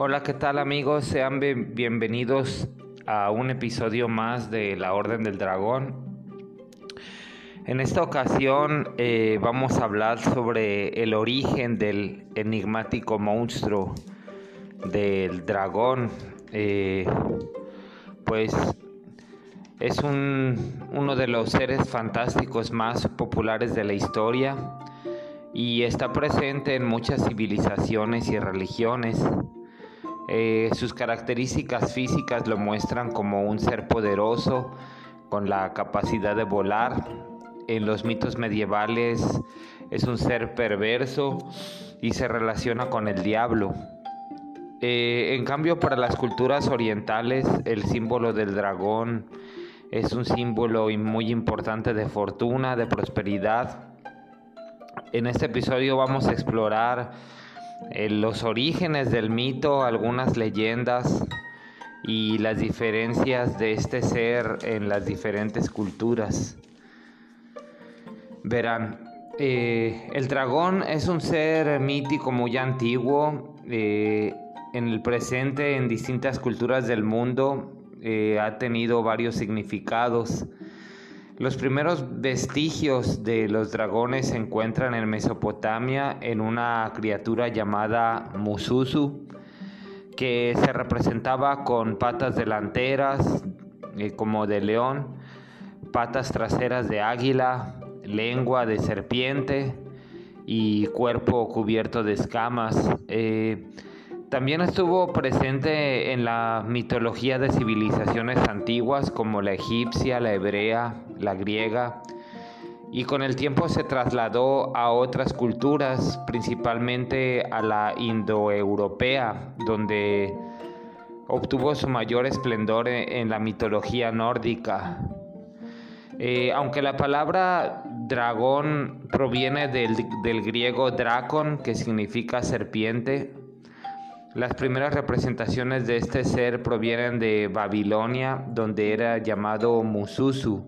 Hola, ¿qué tal amigos? Sean bienvenidos a un episodio más de La Orden del Dragón. En esta ocasión eh, vamos a hablar sobre el origen del enigmático monstruo del dragón. Eh, pues es uno de los seres fantásticos más populares de la historia y está presente en muchas civilizaciones y religiones. Eh, sus características físicas lo muestran como un ser poderoso con la capacidad de volar. En los mitos medievales es un ser perverso y se relaciona con el diablo. Eh, en cambio, para las culturas orientales, el símbolo del dragón es un símbolo muy importante de fortuna, de prosperidad. En este episodio vamos a explorar eh, los orígenes del mito, algunas leyendas y las diferencias de este ser en las diferentes culturas. Verán, eh, el dragón es un ser mítico muy antiguo. Eh, en el presente, en distintas culturas del mundo, ha tenido varios significados. Los primeros vestigios de los dragones se encuentran en Mesopotamia en una criatura llamada Mususu, que se representaba con patas delanteras eh, como de león, patas traseras de águila, lengua de serpiente y cuerpo cubierto de escamas. Eh, también estuvo presente en la mitología de civilizaciones antiguas como la egipcia, la hebrea, la griega, y con el tiempo se trasladó a otras culturas, principalmente a la indoeuropea, donde obtuvo su mayor esplendor en la mitología nórdica. Eh, aunque la palabra dragón proviene del, del griego dracon, que significa serpiente, las primeras representaciones de este ser provienen de Babilonia, donde era llamado Mususu.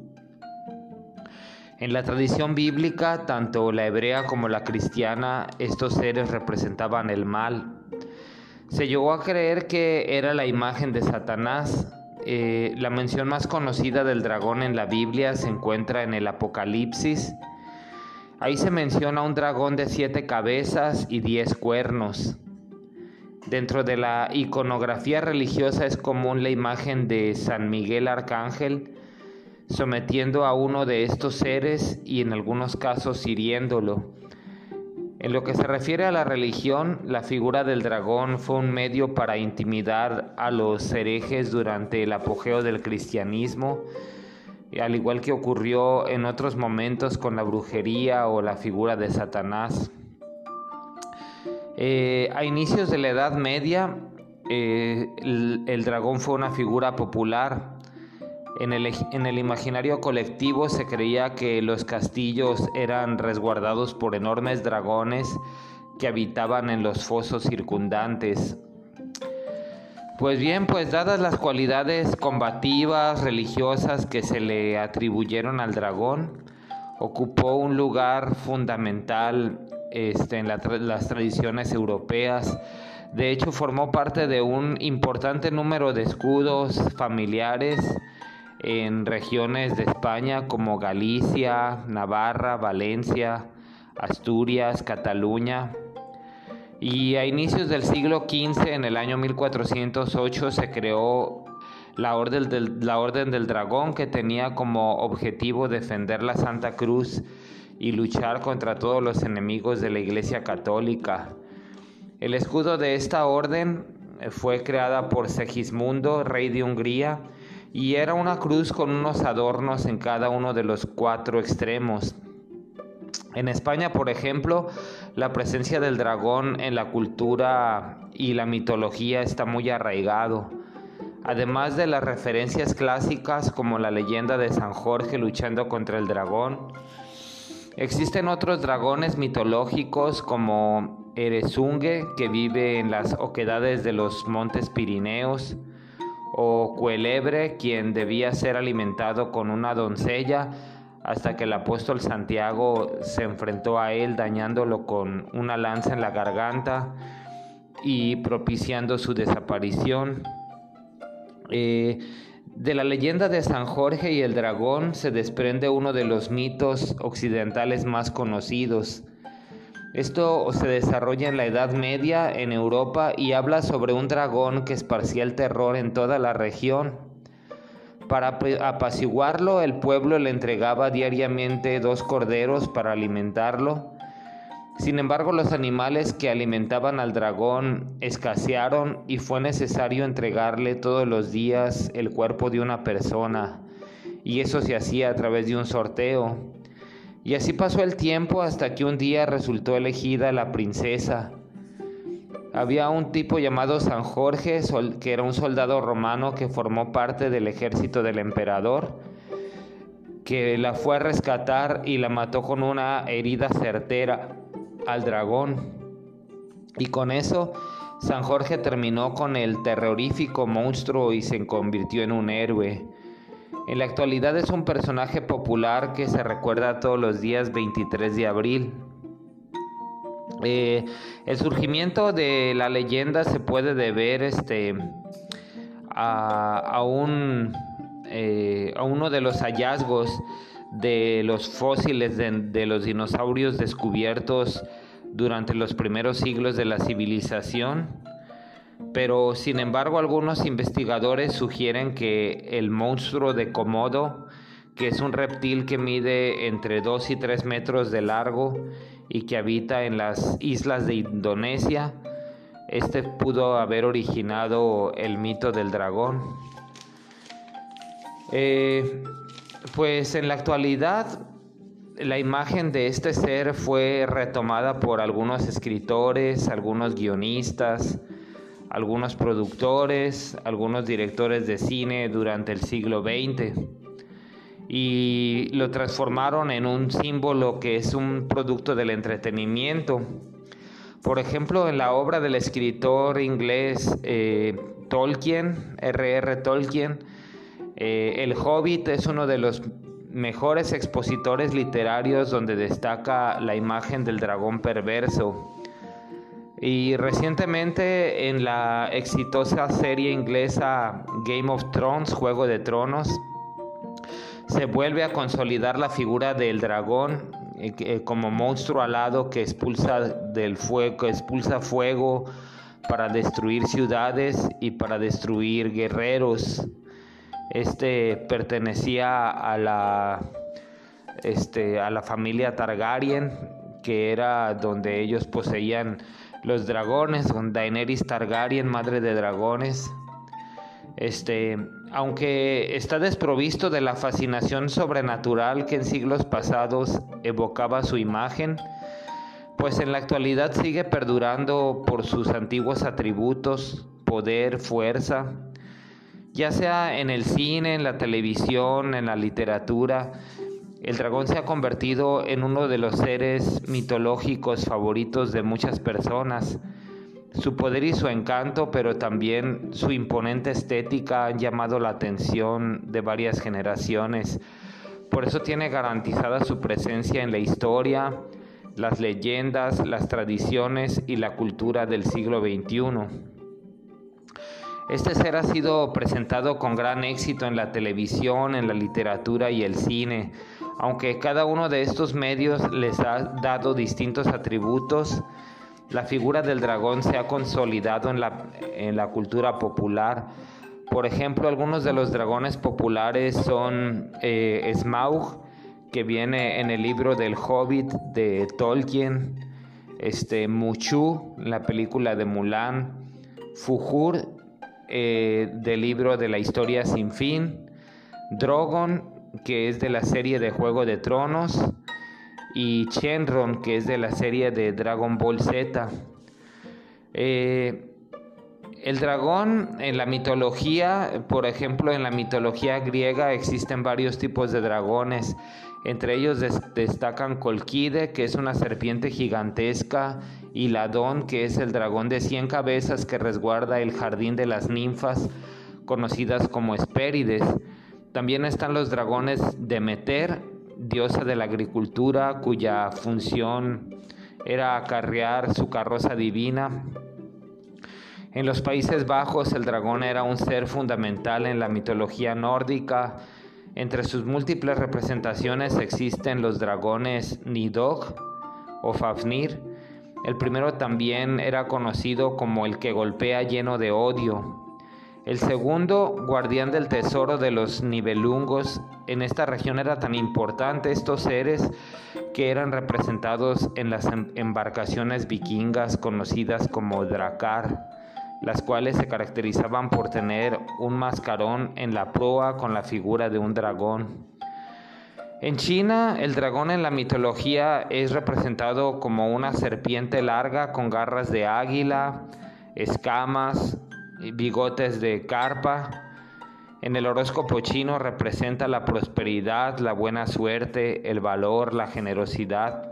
En la tradición bíblica, tanto la hebrea como la cristiana, estos seres representaban el mal. Se llegó a creer que era la imagen de Satanás. Eh, la mención más conocida del dragón en la Biblia se encuentra en el Apocalipsis. Ahí se menciona un dragón de siete cabezas y diez cuernos. Dentro de la iconografía religiosa es común la imagen de San Miguel Arcángel sometiendo a uno de estos seres y en algunos casos hiriéndolo. En lo que se refiere a la religión, la figura del dragón fue un medio para intimidar a los herejes durante el apogeo del cristianismo, al igual que ocurrió en otros momentos con la brujería o la figura de Satanás. Eh, a inicios de la Edad Media, eh, el, dragón fue una figura popular. En el, en el, imaginario colectivo se creía que los castillos eran resguardados por enormes dragones que habitaban en los fosos circundantes. Pues bien, pues dadas las cualidades combativas, religiosas que se le atribuyeron al dragón, ocupó un lugar fundamental este, en las tradiciones europeas. De hecho, formó parte de un importante número de escudos familiares en regiones de España como Galicia, Navarra, Valencia, Asturias, Cataluña. Y a inicios del siglo XV, en el año 1408, se creó la Orden del, la Orden del Dragón que tenía como objetivo defender la Santa Cruz y luchar contra todos los enemigos de la Iglesia Católica. El escudo de esta orden eh, fue creada por Segismundo, rey de Hungría, y era una cruz con unos adornos en cada uno de los cuatro extremos. En España, por ejemplo, la presencia del dragón en la cultura y la mitología está muy arraigado. Además de las referencias clásicas como la leyenda de San Jorge luchando contra el dragón, Existen otros dragones mitológicos como Eresungue, que vive en las oquedades de los montes Pirineos, o Cuelebre, quien debía ser alimentado con una doncella hasta que el apóstol Santiago se enfrentó a él dañándolo con una lanza en la garganta. y propiciando su desaparición. Eh, de la leyenda de San Jorge y el dragón se desprende uno de los mitos occidentales más conocidos. Esto se desarrolla en la Edad Media en Europa y habla sobre un dragón que esparcía el terror en toda la región. Para apaciguarlo, el pueblo le entregaba diariamente dos corderos para alimentarlo sin embargo, los animales que alimentaban al dragón escasearon y fue necesario entregarle todos los días el cuerpo de una persona, y eso se hacía a través de un sorteo. Y así pasó el tiempo hasta que un día resultó elegida la princesa. Había un tipo llamado San Jorge, que era un soldado romano que formó parte del ejército del emperador, que la fue a rescatar y la mató con una herida certera al dragón. Y con eso, San Jorge terminó con el terrorífico monstruo y se convirtió en un héroe. En la actualidad es un personaje popular que se recuerda todos los días 23 de abril. Eh, el surgimiento de la leyenda se puede deber este, a, un, eh, a uno de los hallazgos de los fósiles de, los dinosaurios descubiertos durante los primeros siglos de la civilización, pero sin embargo algunos investigadores sugieren que el monstruo de Komodo, que es un reptil que mide entre 2 y 3 metros de largo y que habita en las islas de Indonesia, este pudo haber originado el mito del dragón. Eh, pues en la actualidad la imagen de este ser fue retomada por algunos escritores, algunos guionistas, algunos productores, algunos directores de cine durante el siglo XX y lo transformaron en un símbolo que es un producto del entretenimiento. Por ejemplo, en la obra del escritor inglés eh, Tolkien, R.R. Tolkien, eh, el Hobbit es uno de los mejores expositores literarios donde destaca la imagen del dragón perverso. Y recientemente en la exitosa serie inglesa Game of Thrones, Juego de Tronos, se vuelve a consolidar la figura del dragón eh, eh, como monstruo alado que expulsa fuego para destruir ciudades y para destruir guerreros. Este pertenecía a la, este, a la familia Targaryen, que era donde ellos poseían los dragones, con Daenerys Targaryen, madre de dragones. Este, aunque está desprovisto de la fascinación sobrenatural que en siglos pasados evocaba su imagen, pues en la actualidad sigue perdurando por sus antiguos atributos, poder, fuerza, ya sea en el cine, en la televisión, en la literatura, el dragón se ha convertido en uno de los seres mitológicos favoritos de muchas personas. Su poder y su encanto, pero también su imponente estética han llamado la atención de varias generaciones. Por eso tiene garantizada su presencia en la historia, las leyendas, las tradiciones y la cultura del siglo XXI. Este ser ha sido presentado con gran éxito en la televisión, en la literatura y el cine, aunque cada uno de estos medios les ha dado distintos atributos. La figura del dragón se ha consolidado en la, cultura popular. Por ejemplo, algunos de los dragones populares son eh, Smaug, que viene en el libro del Hobbit de Tolkien, este, Muchu, la película de Mulan, Fujur eh, del libro de la historia sin fin, Drogon, que es de la serie de Juego de Tronos, y Shenron, que es de la serie de Dragon Ball Z. Eh, el dragón en la mitología, por ejemplo, en la mitología griega existen varios tipos de dragones. Entre ellos destacan Colquide, que es una serpiente gigantesca, y Ladón, que es el dragón de cien cabezas que resguarda el jardín de las ninfas, conocidas como Hespérides. También están los dragones de Meter, diosa de la agricultura, cuya función era acarrear su carroza divina En los Países Bajos el dragón era un ser fundamental en la mitología nórdica. Entre sus múltiples representaciones existen los dragones Nidog o Fafnir. El primero también era conocido como el que golpea lleno de odio. El segundo, guardián del tesoro de los Nibelungos, en esta región era tan importante estos seres que eran representados en las em-, embarcaciones vikingas conocidas como Dracar, las cuales se caracterizaban por tener un mascarón en la proa con la figura de un dragón. En China, el dragón en la mitología es representado como una serpiente larga con garras de águila, escamas, bigotes de carpa. En el horóscopo chino representa la prosperidad, la buena suerte, el valor, la generosidad.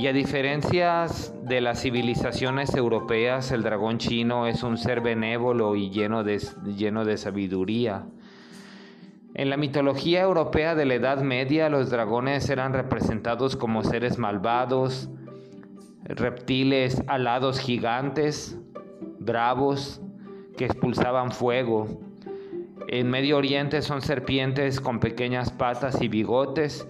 Y a diferencia de las civilizaciones europeas, el dragón chino es un ser benévolo y lleno de, lleno de sabiduría. En la mitología europea de la Edad Media, los dragones eran representados como seres malvados, reptiles alados gigantes, bravos, que expulsaban fuego. En Medio Oriente son serpientes con pequeñas patas y bigotes.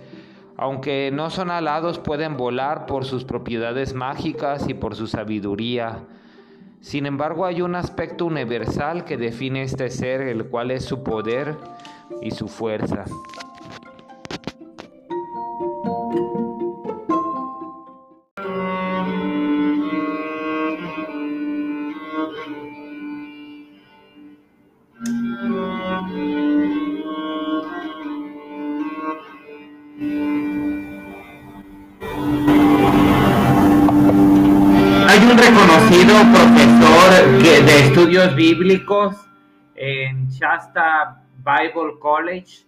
Aunque no son alados, pueden volar por sus propiedades mágicas y por su sabiduría. Sin embargo, hay un aspecto universal que define este ser, el cual es su poder y su fuerza. Profesor de estudios bíblicos en Shasta Bible College,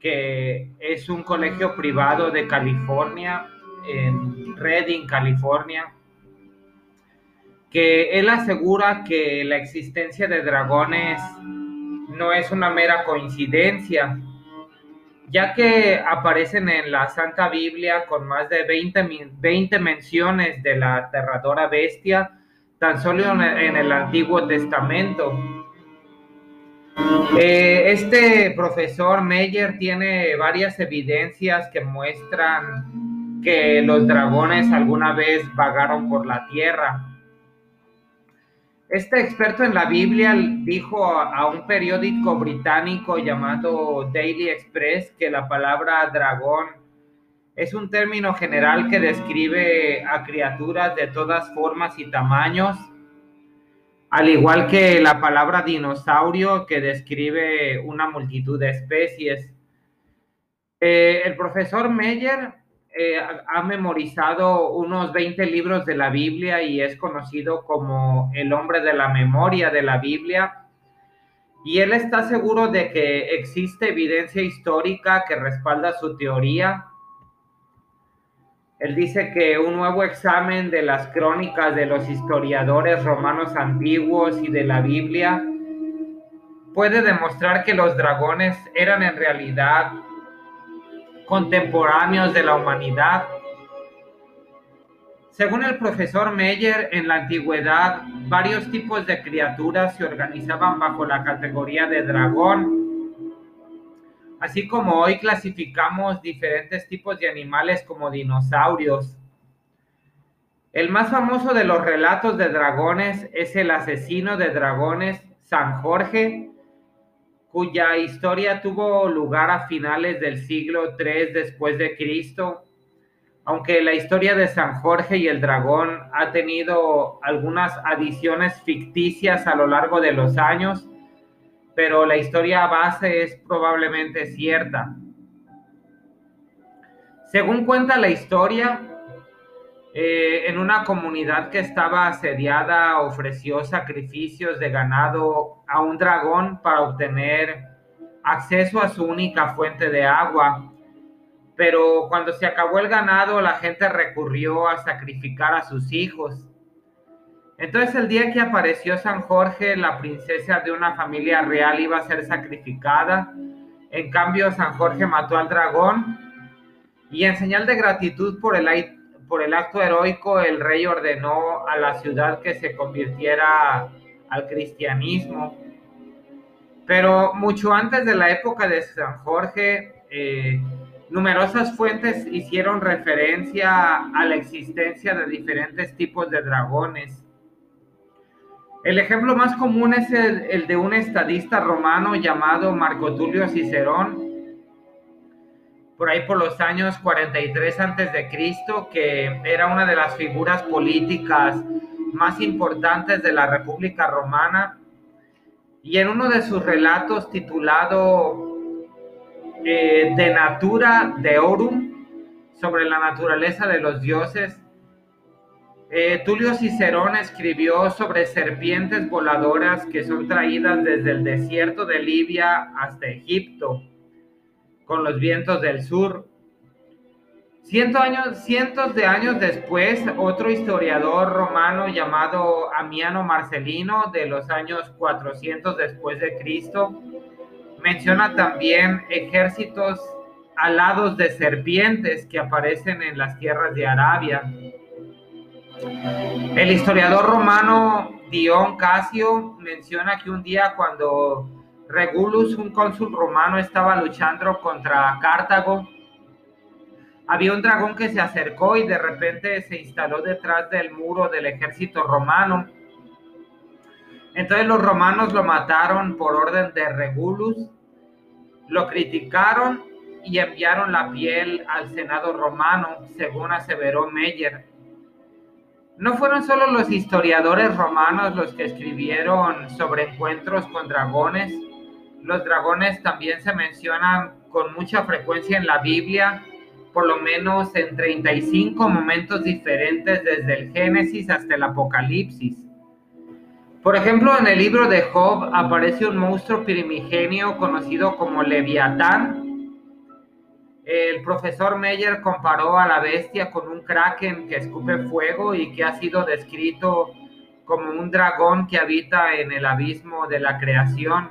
que es un colegio privado de California, en Redding, California, que él asegura que la existencia de dragones no es una mera coincidencia, ya que aparecen en la Santa Biblia con más de 20, 20 menciones de la aterradora bestia, tan solo en el Antiguo Testamento. Eh, este profesor Meyer tiene varias evidencias que muestran que los dragones alguna vez vagaron por la tierra. Este experto en la Biblia dijo a un periódico británico llamado Daily Express que la palabra dragón es un término general que describe a criaturas de todas formas y tamaños, al igual que la palabra dinosaurio que describe una multitud de especies. Eh, el profesor Meyer eh, ha memorizado unos 20 libros de la Biblia y es conocido como el hombre de la memoria de la Biblia. Y él está seguro de que existe evidencia histórica que respalda su teoría. Él dice que un nuevo examen de las crónicas de los historiadores romanos antiguos y de la Biblia puede demostrar que los dragones eran en realidad contemporáneos de la humanidad. Según el profesor Meyer, en la antigüedad varios tipos de criaturas se organizaban bajo la categoría de dragón, así como hoy clasificamos diferentes tipos de animales como dinosaurios. El más famoso de los relatos de dragones es el asesino de dragones San Jorge, cuya historia tuvo lugar a finales del siglo III después de Cristo. Aunque la historia de San Jorge y el dragón ha tenido algunas adiciones ficticias a lo largo de los años, pero la historia base es probablemente cierta. Según cuenta la historia, eh, en una comunidad que estaba asediada ofreció sacrificios de ganado a un dragón para obtener acceso a su única fuente de agua. Pero cuando se acabó el ganado, la gente recurrió a sacrificar a sus hijos. Entonces el día que apareció San Jorge, la princesa de una familia real iba a ser sacrificada. En cambio, San Jorge mató al dragón y en señal de gratitud por el por el acto heroico, el rey ordenó a la ciudad que se convirtiera al cristianismo. Pero mucho antes de la época de San Jorge, eh, numerosas fuentes hicieron referencia a la existencia de diferentes tipos de dragones. El ejemplo más común es el, de un estadista romano llamado Marco Tulio Cicerón, por ahí por los años 43 a.C., que era una de las figuras políticas más importantes de la República Romana. Y en uno de sus relatos titulado eh, De Natura Deorum, sobre la naturaleza de los dioses, eh, Tulio Cicerón escribió sobre serpientes voladoras que son traídas desde el desierto de Libia hasta Egipto con los vientos del sur. años, cientos de años después, otro historiador romano llamado Amiano Marcelino, de los años 400 después de Cristo, menciona también ejércitos alados de serpientes que aparecen en las tierras de Arabia. El historiador romano Dion Casio menciona que un día cuando Regulus, un cónsul romano, estaba luchando contra Cartago, había un dragón que se acercó y de repente se instaló detrás del muro del ejército romano. Entonces los romanos lo mataron por orden de Regulus, lo criticaron y enviaron la piel al Senado romano, según aseveró Meyer. No fueron solo los historiadores romanos los que escribieron sobre encuentros con dragones, los dragones también se mencionan con mucha frecuencia en la Biblia, por lo menos en 35 momentos diferentes desde el Génesis hasta el Apocalipsis. Por ejemplo, en el libro de Job aparece un monstruo primigenio conocido como Leviatán, el profesor Meyer comparó a la bestia con un kraken que escupe fuego y que ha sido descrito como un dragón que habita en el abismo de la creación.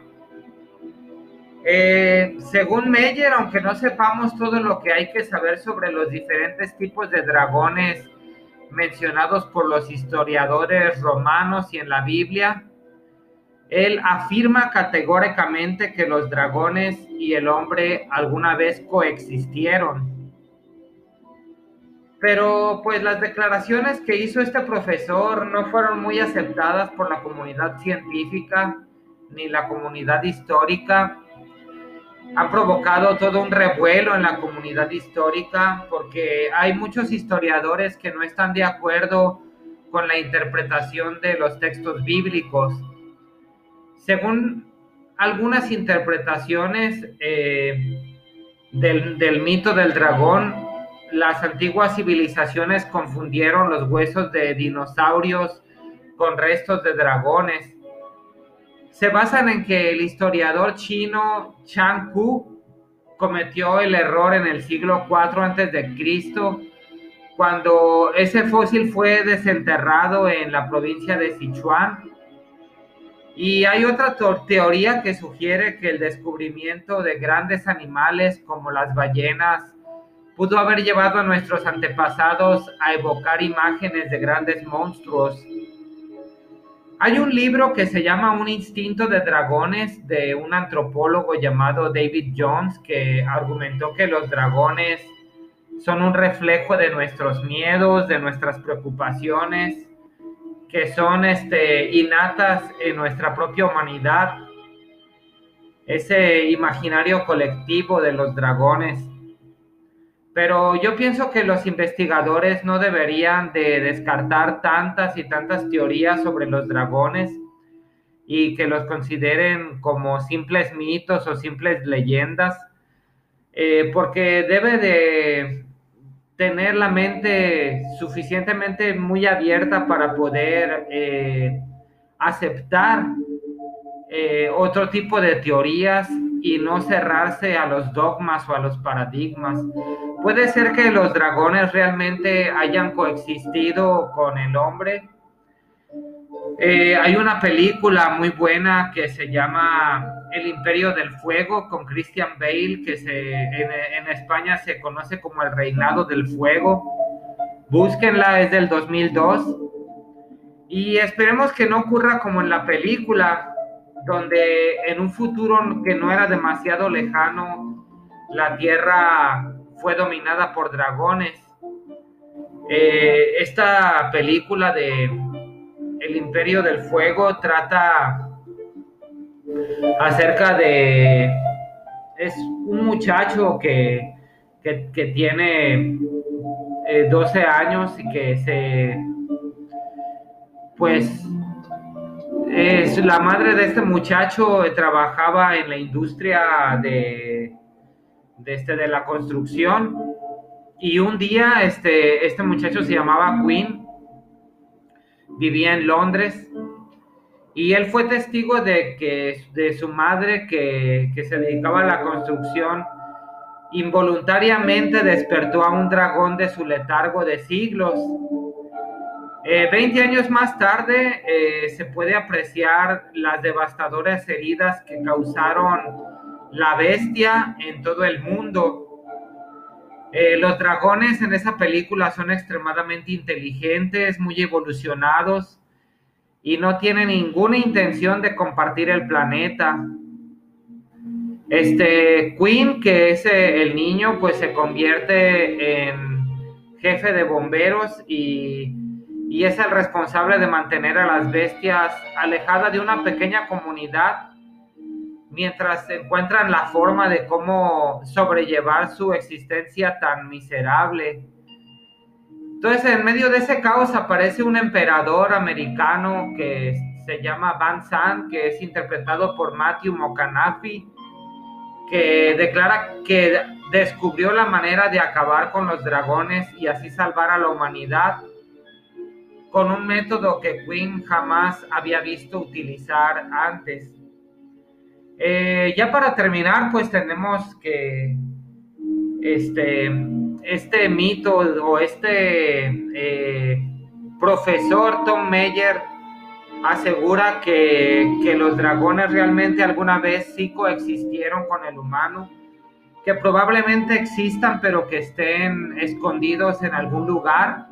Eh, según Meyer, aunque no sepamos todo lo que hay que saber sobre los diferentes tipos de dragones mencionados por los historiadores romanos y en la Biblia, él afirma categóricamente que los dragones y el hombre alguna vez coexistieron. Pero pues las declaraciones que hizo este profesor no fueron muy aceptadas por la comunidad científica ni la comunidad histórica. Han provocado todo un revuelo en la comunidad histórica porque hay muchos historiadores que no están de acuerdo con la interpretación de los textos bíblicos según algunas interpretaciones eh, del, mito del dragón, las antiguas civilizaciones confundieron los huesos de dinosaurios con restos de dragones. Se basan en que el historiador chino Chang Ku cometió el error en el siglo IV a.C., cuando ese fósil fue desenterrado en la provincia de Sichuan y hay otra teoría que sugiere que el descubrimiento de grandes animales como las ballenas pudo haber llevado a nuestros antepasados a evocar imágenes de grandes monstruos. Hay un libro que se llama Un instinto de dragones de un antropólogo llamado David Jones que argumentó que los dragones son un reflejo de nuestros miedos, de nuestras preocupaciones que son este, innatas en nuestra propia humanidad, ese imaginario colectivo de los dragones. Pero yo pienso que los investigadores no deberían de descartar tantas y tantas teorías sobre los dragones y que los consideren como simples mitos o simples leyendas, eh, porque debe de tener la mente suficientemente muy abierta para poder eh, aceptar eh, otro tipo de teorías y no cerrarse a los dogmas o a los paradigmas. Puede ser que los dragones realmente hayan coexistido con el hombre eh, hay una película muy buena que se llama El Imperio del Fuego con Christian Bale, que se, en, España se conoce como El Reinado del Fuego. Búsquenla, es del 2002. Y esperemos que no ocurra como en la película, donde en un futuro que no era demasiado lejano, la Tierra fue dominada por dragones. Eh, esta película de El Imperio del Fuego trata acerca de... Es un muchacho que, que, tiene 12 eh, años y que se... Pues es la madre de este muchacho trabajaba en la industria de, este, de la construcción y un día este, este muchacho se llamaba Quinn, vivía en Londres y él fue testigo de que de su madre que, se dedicaba a la construcción involuntariamente despertó a un dragón de su letargo de siglos. Eh, veinte años más tarde eh, se puede apreciar las devastadoras heridas que causaron la bestia en todo el mundo. Eh, los dragones en esa película son extremadamente inteligentes, muy evolucionados y no tiene ninguna intención de compartir el planeta. Este Queen, que es eh, el niño, pues se convierte en jefe de bomberos y, y es el responsable de mantener a las bestias alejadas de una pequeña comunidad mientras encuentran la forma de cómo sobrellevar su existencia tan miserable. Entonces, en medio de ese caos aparece un emperador americano que se llama Van Zandt, que es interpretado por Matthew McConaughey, que declara que descubrió la manera de acabar con los dragones y así salvar a la humanidad con un método que Quinn jamás había visto utilizar antes. Eh, ya para terminar, pues tenemos que este, este mito o este eh, profesor Tom Meyer asegura que, los dragones realmente alguna vez sí coexistieron con el humano, que probablemente existan pero que estén escondidos en algún lugar.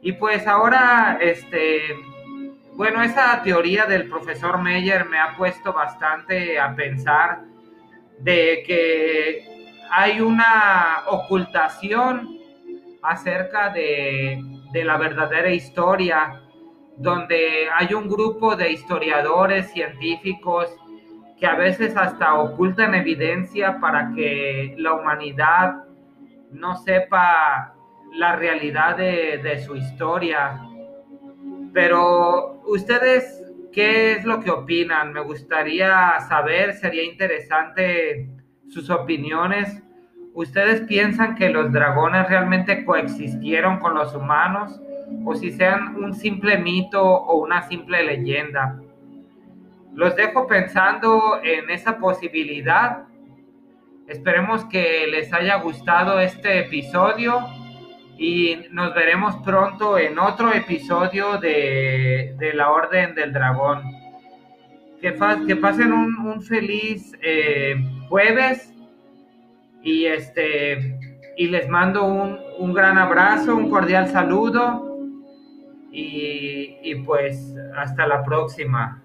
Y pues ahora, este, bueno, esa teoría del profesor Meyer me ha puesto bastante a pensar de que hay una ocultación acerca de, la verdadera historia, donde hay un grupo de historiadores científicos que a veces hasta ocultan evidencia para que la humanidad no sepa la realidad de, su historia. Pero ustedes, ¿qué es lo que opinan? Me gustaría saber, sería interesante sus opiniones. ¿Ustedes piensan que los dragones realmente coexistieron con los humanos o si sean un simple mito o una simple leyenda? Los dejo pensando en esa posibilidad. Esperemos que les haya gustado este episodio y nos veremos pronto en otro episodio de, La Orden del Dragón. Que, pasen un, feliz... Eh, jueves. Y este y les mando un, un gran abrazo, un cordial saludo. Y, y pues hasta la próxima.